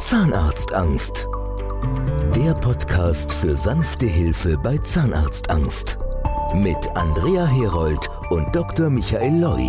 Zahnarztangst. Der Podcast für sanfte Hilfe bei Zahnarztangst. Mit Andrea Herold und Dr. Michael Loi.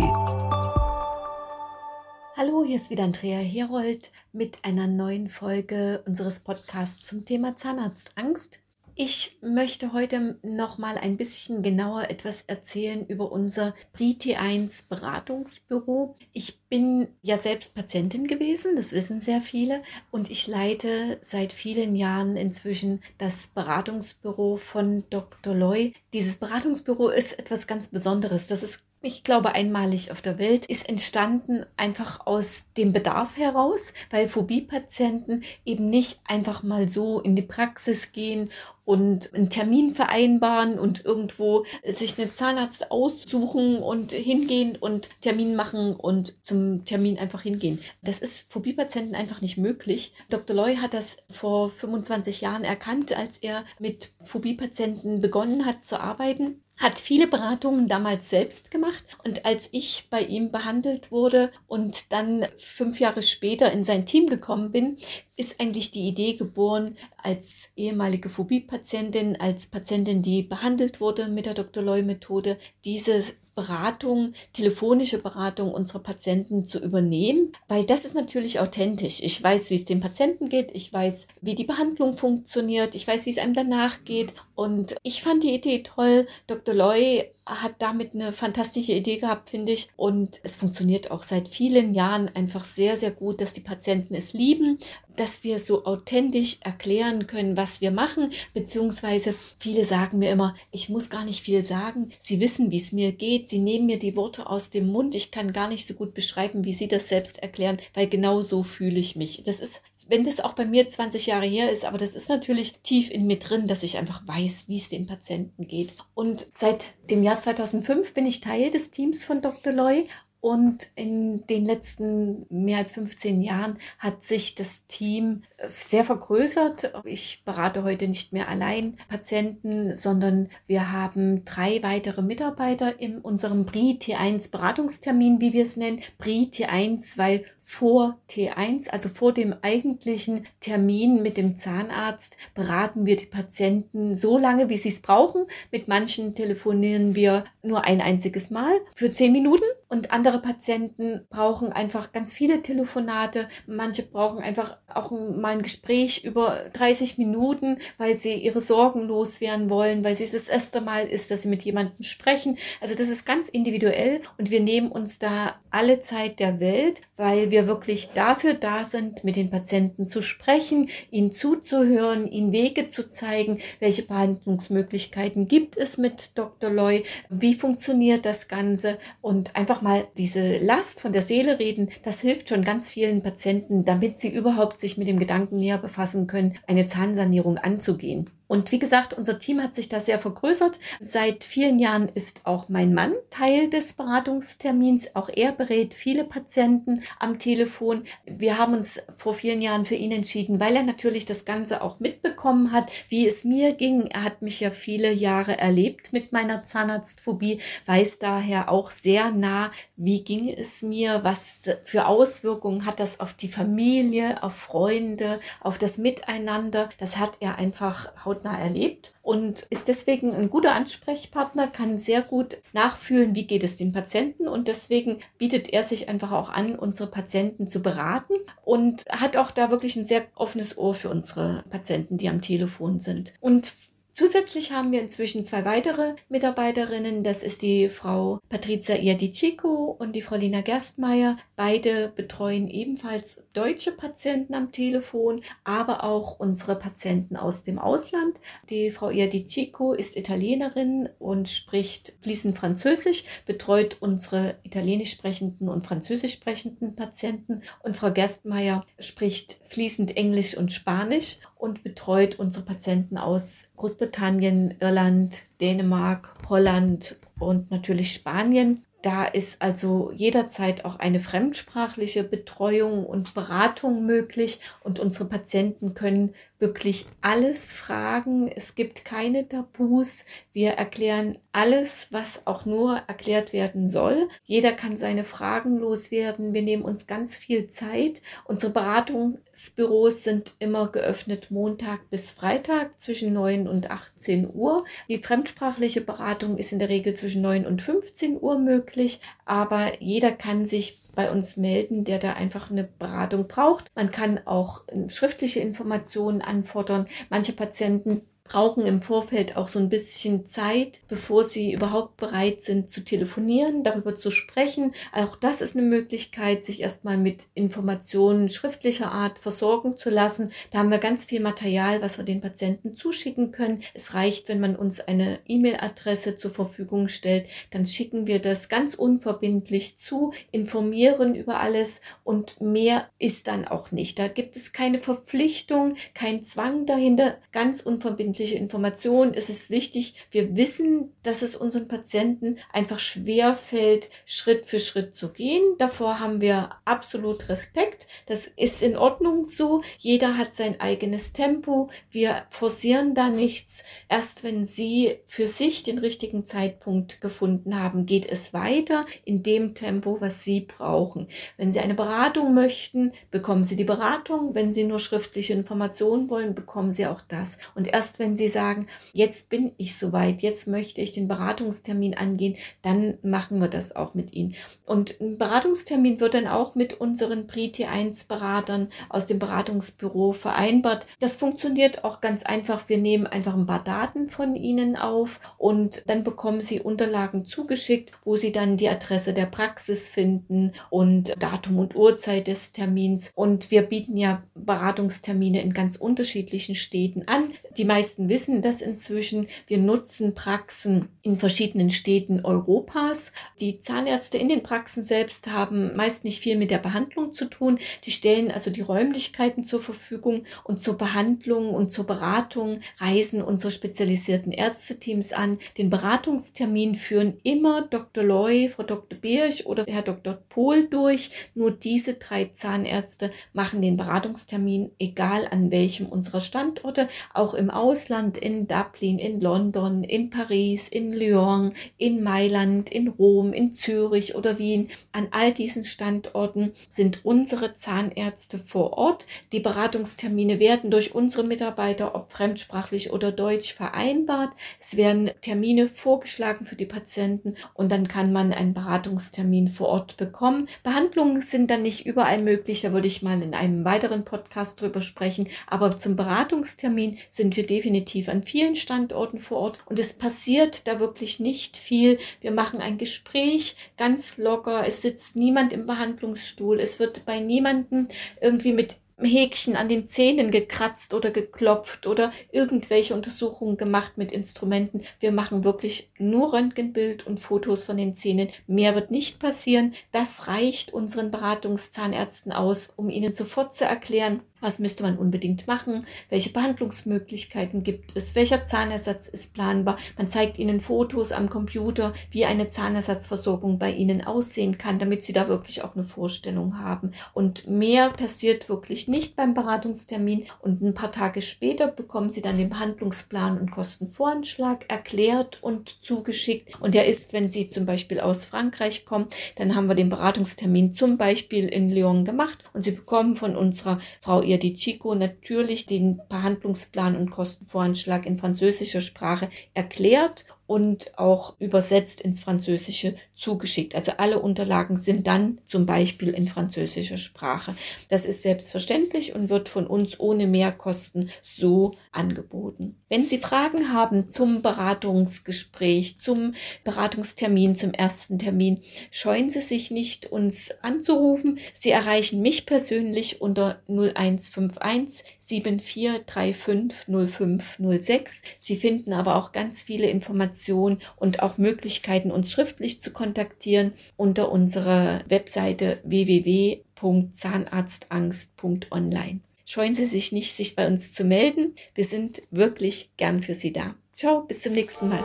Hallo, hier ist wieder Andrea Herold mit einer neuen Folge unseres Podcasts zum Thema Zahnarztangst. Ich möchte heute noch mal ein bisschen genauer etwas erzählen über unser PRI-T1 Beratungsbüro. Ich bin ja selbst Patientin gewesen, das wissen sehr viele, und ich leite seit vielen Jahren inzwischen das Beratungsbüro von Dr. Loy. Dieses Beratungsbüro ist etwas ganz Besonderes. Das ist ich glaube, einmalig auf der Welt, ist entstanden einfach aus dem Bedarf heraus, weil Phobie-Patienten eben nicht einfach mal so in die Praxis gehen und einen Termin vereinbaren und irgendwo sich einen Zahnarzt aussuchen und hingehen und Termin machen und zum Termin einfach hingehen. Das ist Phobie-Patienten einfach nicht möglich. Dr. Loy hat das vor 25 Jahren erkannt, als er mit Phobie-Patienten begonnen hat zu arbeiten hat viele Beratungen damals selbst gemacht und als ich bei ihm behandelt wurde und dann fünf Jahre später in sein Team gekommen bin, ist eigentlich die Idee geboren, als ehemalige Phobie-Patientin, als Patientin, die behandelt wurde mit der Dr. Loy-Methode, diese Beratung, telefonische Beratung unserer Patienten zu übernehmen, weil das ist natürlich authentisch. Ich weiß, wie es dem Patienten geht, ich weiß, wie die Behandlung funktioniert, ich weiß, wie es einem danach geht und ich fand die Idee toll. Dr. Loy hat damit eine fantastische Idee gehabt, finde ich. Und es funktioniert auch seit vielen Jahren einfach sehr, sehr gut, dass die Patienten es lieben, dass wir so authentisch erklären können, was wir machen. Beziehungsweise viele sagen mir immer, ich muss gar nicht viel sagen. Sie wissen, wie es mir geht. Sie nehmen mir die Worte aus dem Mund. Ich kann gar nicht so gut beschreiben, wie Sie das selbst erklären, weil genau so fühle ich mich. Das ist wenn das auch bei mir 20 Jahre her ist, aber das ist natürlich tief in mir drin, dass ich einfach weiß, wie es den Patienten geht. Und seit dem Jahr 2005 bin ich Teil des Teams von Dr. Loy und in den letzten mehr als 15 Jahren hat sich das Team äh, sehr vergrößert. Ich berate heute nicht mehr allein Patienten, sondern wir haben drei weitere Mitarbeiter in unserem BRI T1 Beratungstermin, wie wir es nennen. BRI T1, weil vor T1, also vor dem eigentlichen Termin mit dem Zahnarzt, beraten wir die Patienten so lange, wie sie es brauchen. Mit manchen telefonieren wir nur ein einziges Mal für zehn Minuten und andere Patienten brauchen einfach ganz viele Telefonate. Manche brauchen einfach auch mal ein Gespräch über 30 Minuten, weil sie ihre Sorgen loswerden wollen, weil es das erste Mal ist, dass sie mit jemandem sprechen. Also das ist ganz individuell und wir nehmen uns da alle Zeit der Welt, weil wir wirklich dafür da sind, mit den Patienten zu sprechen, ihnen zuzuhören, ihnen Wege zu zeigen, welche Behandlungsmöglichkeiten gibt es mit Dr. Loy, wie funktioniert das Ganze und einfach mal diese Last von der Seele reden, das hilft schon ganz vielen Patienten, damit sie überhaupt sich mit dem Gedanken näher befassen können, eine Zahnsanierung anzugehen. Und wie gesagt, unser Team hat sich da sehr vergrößert. Seit vielen Jahren ist auch mein Mann Teil des Beratungstermins. Auch er berät viele Patienten am Telefon. Wir haben uns vor vielen Jahren für ihn entschieden, weil er natürlich das Ganze auch mitbekommen hat, wie es mir ging. Er hat mich ja viele Jahre erlebt mit meiner Zahnarztphobie, weiß daher auch sehr nah, wie ging es mir, was für Auswirkungen hat das auf die Familie, auf Freunde, auf das Miteinander. Das hat er einfach haut hautnah erlebt und ist deswegen ein guter Ansprechpartner, kann sehr gut nachfühlen, wie geht es den Patienten und deswegen bietet er sich einfach auch an, unsere Patienten zu beraten und hat auch da wirklich ein sehr offenes Ohr für unsere Patienten, die am Telefon sind. Und Zusätzlich haben wir inzwischen zwei weitere Mitarbeiterinnen. Das ist die Frau Patrizia Iadicico und die Frau Lina Gerstmeier. Beide betreuen ebenfalls deutsche Patienten am Telefon, aber auch unsere Patienten aus dem Ausland. Die Frau Iadicico ist Italienerin und spricht fließend Französisch, betreut unsere italienisch sprechenden und französisch sprechenden Patienten. Und Frau Gerstmeier spricht fließend Englisch und Spanisch und betreut unsere Patienten aus Großbritannien, Irland, Dänemark, Holland und natürlich Spanien. Da ist also jederzeit auch eine fremdsprachliche Betreuung und Beratung möglich und unsere Patienten können wirklich alles fragen. Es gibt keine Tabus. Wir erklären alles, was auch nur erklärt werden soll. Jeder kann seine Fragen loswerden. Wir nehmen uns ganz viel Zeit. Unsere Beratungsbüros sind immer geöffnet Montag bis Freitag zwischen 9 und 18 Uhr. Die fremdsprachliche Beratung ist in der Regel zwischen 9 und 15 Uhr möglich, aber jeder kann sich bei uns melden, der da einfach eine Beratung braucht. Man kann auch schriftliche Informationen anfordern. Manche Patienten brauchen im Vorfeld auch so ein bisschen Zeit, bevor sie überhaupt bereit sind zu telefonieren, darüber zu sprechen. Auch das ist eine Möglichkeit, sich erstmal mit Informationen schriftlicher Art versorgen zu lassen. Da haben wir ganz viel Material, was wir den Patienten zuschicken können. Es reicht, wenn man uns eine E-Mail-Adresse zur Verfügung stellt, dann schicken wir das ganz unverbindlich zu, informieren über alles und mehr ist dann auch nicht. Da gibt es keine Verpflichtung, kein Zwang dahinter, ganz unverbindlich wissenschaftliche Information ist es wichtig, wir wissen, dass es unseren Patienten einfach schwer fällt, Schritt für Schritt zu gehen. Davor haben wir absolut Respekt. Das ist in Ordnung so. Jeder hat sein eigenes Tempo. Wir forcieren da nichts. Erst wenn Sie für sich den richtigen Zeitpunkt gefunden haben, geht es weiter in dem Tempo, was Sie brauchen. Wenn Sie eine Beratung möchten, bekommen Sie die Beratung. Wenn Sie nur schriftliche Informationen wollen, bekommen Sie auch das. Und erst wenn Sie sagen, jetzt bin ich soweit, jetzt möchte ich den Beratungstermin angehen, dann machen wir das auch mit Ihnen. Und ein Beratungstermin wird dann auch mit unseren PRI-T1-Beratern aus dem Beratungsbüro vereinbart. Das funktioniert auch ganz einfach. Wir nehmen einfach ein paar Daten von Ihnen auf und dann bekommen Sie Unterlagen zugeschickt, wo Sie dann die Adresse der Praxis finden und Datum und Uhrzeit des Termins. Und wir bieten ja Beratungstermine in ganz unterschiedlichen Städten an. Die meisten meisten wissen das inzwischen. Wir nutzen Praxen in verschiedenen Städten Europas. Die Zahnärzte in den Praxen selbst haben meist nicht viel mit der Behandlung zu tun. Die stellen also die Räumlichkeiten zur Verfügung und zur Behandlung und zur Beratung reisen unsere spezialisierten Ärzteteams an. Den Beratungstermin führen immer Dr. Loy, Frau Dr. Birch oder Herr Dr. Pohl durch. Nur diese drei Zahnärzte machen den Beratungstermin, egal an welchem unserer Standorte, auch im Ausland Ausland, in Dublin, in London, in Paris, in Lyon, in Mailand, in Rom, in Zürich oder Wien, an all diesen Standorten sind unsere Zahnärzte vor Ort. Die Beratungstermine werden durch unsere Mitarbeiter, ob fremdsprachlich oder deutsch, vereinbart. Es werden Termine vorgeschlagen für die Patienten und dann kann man einen Beratungstermin vor Ort bekommen. Behandlungen sind dann nicht überall möglich, da würde ich mal in einem weiteren Podcast drüber sprechen, aber zum Beratungstermin sind wir definitiv definitiv an vielen Standorten vor Ort und es passiert da wirklich nicht viel. Wir machen ein Gespräch ganz locker. Es sitzt niemand im Behandlungsstuhl. Es wird bei niemandem irgendwie mit Häkchen an den Zähnen gekratzt oder geklopft oder irgendwelche Untersuchungen gemacht mit Instrumenten. Wir machen wirklich nur Röntgenbild und Fotos von den Zähnen. Mehr wird nicht passieren. Das reicht unseren Beratungszahnärzten aus, um ihnen sofort zu erklären, was müsste man unbedingt machen? Welche Behandlungsmöglichkeiten gibt es? Welcher Zahnersatz ist planbar? Man zeigt Ihnen Fotos am Computer, wie eine Zahnersatzversorgung bei Ihnen aussehen kann, damit Sie da wirklich auch eine Vorstellung haben. Und mehr passiert wirklich nicht beim Beratungstermin. Und ein paar Tage später bekommen Sie dann den Behandlungsplan und Kostenvoranschlag erklärt und zugeschickt. Und der ist, wenn Sie zum Beispiel aus Frankreich kommen, dann haben wir den Beratungstermin zum Beispiel in Lyon gemacht und Sie bekommen von unserer Frau ihr die Chico natürlich den Behandlungsplan und Kostenvoranschlag in französischer Sprache erklärt und auch übersetzt ins Französische zugeschickt. Also alle Unterlagen sind dann zum Beispiel in französischer Sprache. Das ist selbstverständlich und wird von uns ohne Mehrkosten so angeboten. Wenn Sie Fragen haben zum Beratungsgespräch, zum Beratungstermin, zum ersten Termin, scheuen Sie sich nicht, uns anzurufen. Sie erreichen mich persönlich unter 0151 7435 0506. Sie finden aber auch ganz viele Informationen Informationen und auch Möglichkeiten, uns schriftlich zu kontaktieren unter unserer Webseite www.zahnarztangst.online. Scheuen Sie sich nicht, sich bei uns zu melden. Wir sind wirklich gern für Sie da. Ciao, bis zum nächsten Mal.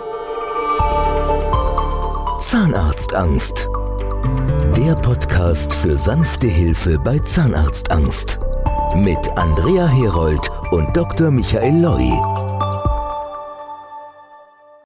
Zahnarztangst. Der Podcast für sanfte Hilfe bei Zahnarztangst. Mit Andrea Herold und Dr. Michael Loi.